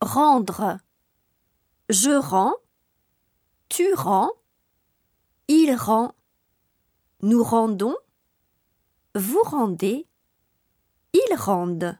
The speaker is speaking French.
Rendre. Je rends. Tu rends. Il rend. Nous rendons. Vous rendez. Ils rendent.